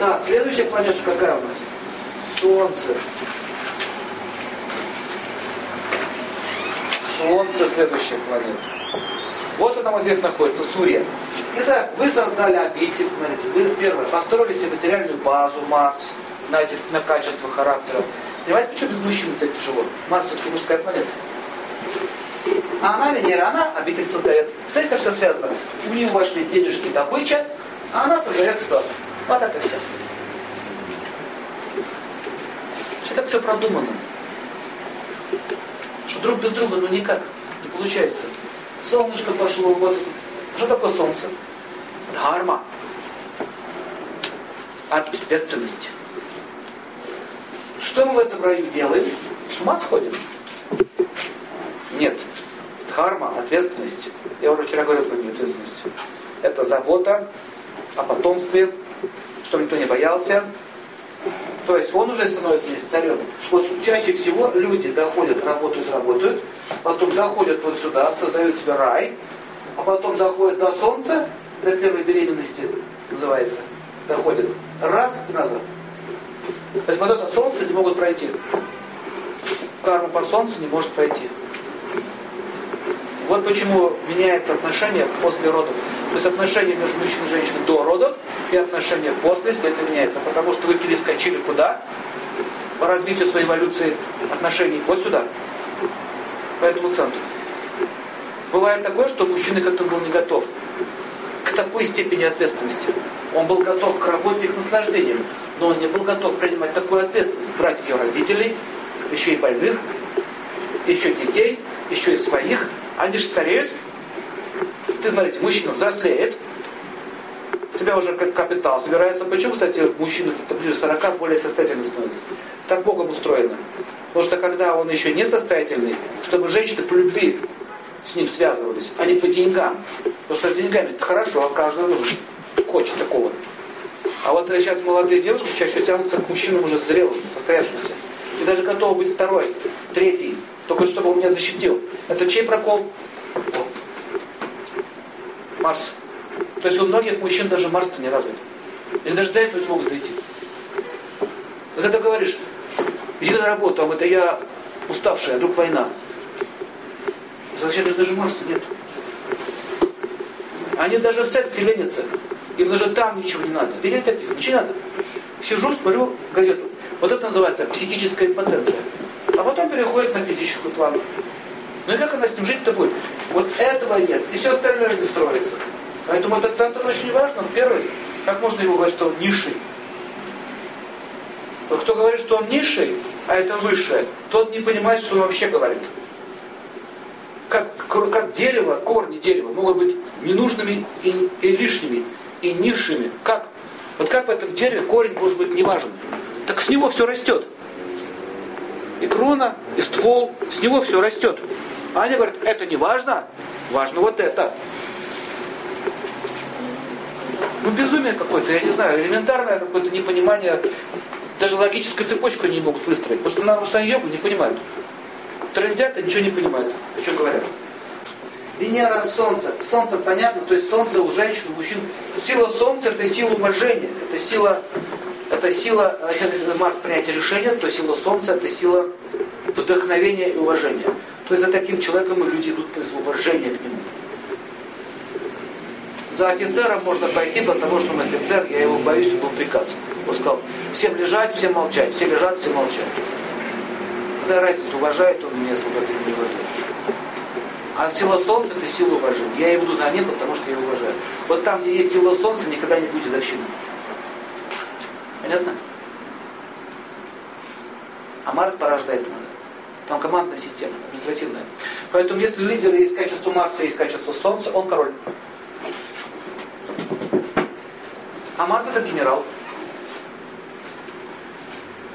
Так, следующая планета какая у нас? Солнце. Солнце следующая планета. Вот она вот здесь находится, Сурья. Итак, вы создали обитель, смотрите, вы первое, построили себе материальную базу Марс на, этих, на качество характера. Понимаете, почему без мужчин так тяжело? Марс все-таки мужская планета. А она, Венера, она обитель создает. Представляете, как все связано? У нее вошли денежки, добыча, а она создает что? Вот и все. Все так все продумано. Что друг без друга, ну никак. Не получается. Солнышко пошло, вот. Что такое солнце? Дхарма. Ответственность. Что мы в этом раю делаем? С ума сходим? Нет. Дхарма, ответственность. Я уже вчера говорил про нее ответственность. Это забота о потомстве, чтобы никто не боялся. То есть он уже становится здесь царем. Вот чаще всего люди доходят, работают, работают, потом доходят вот сюда, создают себе рай, а потом заходят до солнца, до первой беременности называется, доходят, раз и назад. То есть вот это солнце не могут пройти. Карма по солнцу не может пройти. Вот почему меняется отношение после родов. То есть отношение между мужчиной и женщиной до родов и отношение после, если это меняется. Потому что вы перескочили куда? По развитию своей эволюции отношений вот сюда. По этому центру. Бывает такое, что мужчина как-то был не готов к такой степени ответственности. Он был готов к работе и к наслаждениям, но он не был готов принимать такую ответственность. Брать ее родителей, еще и больных, еще детей, еще и своих. Они же стареют. Ты смотрите, мужчина взрослеет, у тебя уже как капитал собирается. Почему, кстати, мужчина ближе 40 более состоятельным становится? Так Богом устроено. Потому что когда он еще не состоятельный, чтобы женщины по любви с ним связывались, а не по деньгам. Потому что с деньгами хорошо, а каждый нужен, хочет такого. А вот сейчас молодые девушки чаще тянутся к мужчинам уже зрелым, состоявшимся. И даже готовы быть второй, только чтобы он меня защитил. Это чей прокол? Марс. То есть у многих мужчин даже Марс-то не развит. Или даже до этого не могут дойти. Когда ты говоришь, иди на работу, а вот я уставшая, вдруг война. Зачем даже Марса нет? Они даже в сексе ленятся. Им даже там ничего не надо. Видели таких? Ничего не надо. Сижу, смотрю газету. Вот это называется психическая импотенция. А потом переходит на физическую плану. Ну и как она с ним жить-то будет? Вот этого нет. И все остальное не строится. Поэтому этот центр очень важен. Первый, как можно его говорить, что он низший? Вот кто говорит, что он низший, а это высшее, тот не понимает, что он вообще говорит. Как, как дерево, корни дерева могут быть ненужными и, и лишними, и низшими. Как? Вот как в этом дереве корень может быть неважен? Так с него все растет. И крона, и ствол, с него все растет. А они говорят, это не важно, важно вот это. Ну, безумие какое-то, я не знаю, элементарное какое-то непонимание. Даже логическую цепочку они не могут выстроить. Потому что что йогу не понимают. Трендят и ничего не понимают, о чем говорят. Венера, Солнце. Солнце понятно, то есть Солнце у женщин, у мужчин. Сила Солнца это сила уважения, это сила, это сила, Марс принятия решения, то сила Солнца это сила вдохновения и уважения. То есть за таким человеком люди идут из уважения к нему. За офицером можно пойти, потому что он офицер, я его боюсь, был приказ. Он сказал, всем лежать, всем молчать, все лежат, все молчат. Какая разница, уважает он меня, сколько ты не уважает. А сила Солнца это сила уважения. Я его буду за ним, потому что я его уважаю. Вот там, где есть сила Солнца, никогда не будет дедовщины. Понятно? А Марс порождает надо. Там командная система, административная. Поэтому если лидер есть качество Марса, есть качество Солнца, он король. А Марс это генерал.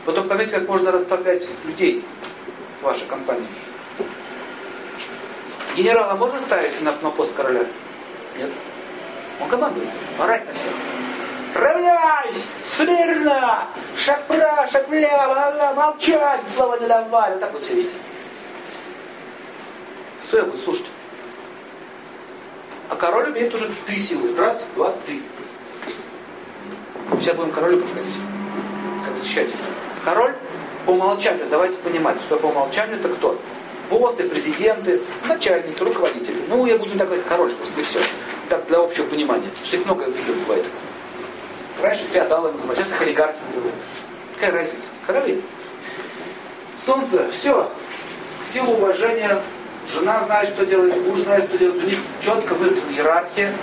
Потом поймите, как можно расставлять людей в вашей компании. Генерала можно ставить на, на пост короля? Нет. Он командует. Орать на всех. Равняйсь! Смирно! Шаг вправо, шаг влево, молчать, слова не давали. Так вот все вести. Что я буду слушать? А король имеет уже три силы. Раз, два, три. Сейчас будем королю подходить. Как защищать. Король по умолчанию, давайте понимать, что по умолчанию это кто? Боссы, президенты, начальники, руководители. Ну, я буду так говорить, король просто, и все. Так, для общего понимания. Что их много видов бывает. Раньше феодалы называют, сейчас их олигархи называют. Какая разница? Короли. Солнце, все. Сила уважения. Жена знает, что делать, муж знает, что делать. У них четко выстроена иерархия.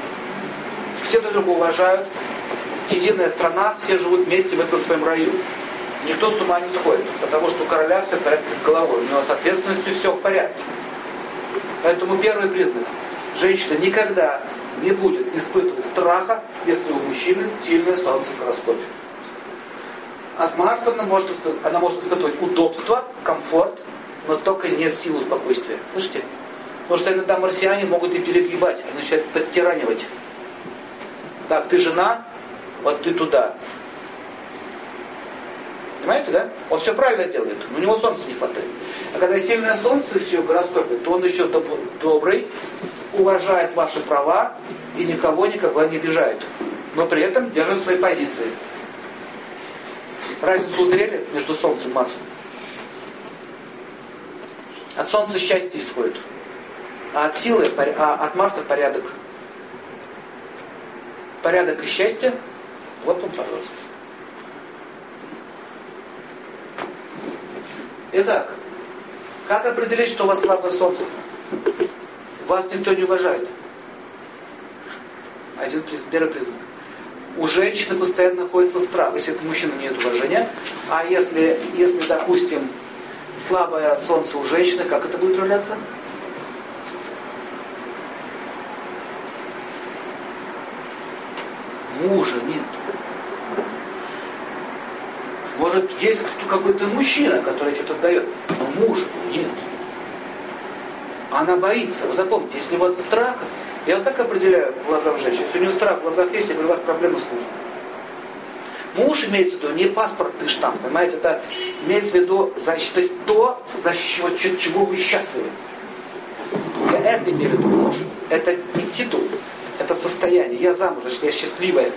Все друг друга уважают. Единая страна, все живут вместе в этом своем раю. Никто с ума не сходит, потому что у короля все в порядке с головой. У него с ответственностью все в порядке. Поэтому первый признак. Женщина никогда не будет испытывать страха, если у мужчины сильное солнце в гороскопе. От Марса она может, она может испытывать удобство, комфорт, но только не силу спокойствия. Слышите? Потому что иногда марсиане могут и перегибать, они начинают подтиранивать. Так, ты жена, вот ты туда. Понимаете, да? Он все правильно делает, но у него солнца не хватает. А когда сильное солнце все в гороскопе, то он еще доб- добрый, уважает ваши права и никого никогда не обижает. Но при этом держит свои позиции. Разницу узрели между Солнцем и Марсом? От Солнца счастье исходит. А от силы, а от Марса порядок. Порядок и счастье, вот вам, пожалуйста. Итак, как определить, что у вас слабое солнце? Вас никто не уважает. Один первый признак. У женщины постоянно находится страх, если это мужчина нет уважения. А если, если, допустим, слабое солнце у женщины, как это будет проявляться? Мужа нет. Может, есть какой-то мужчина, который что-то дает, но мужа нет. Она боится. Вы запомните, если у вас страх, я вот так определяю глазам женщин. Если у нее страх в глазах есть, говорю, у вас проблемы с мужем. Муж имеется в виду не паспортный штамп, понимаете, это имеется в виду то есть то, за счет чего вы счастливы. Я это имею в виду муж. Это не титул, это состояние. Я замуж, значит, я счастливая.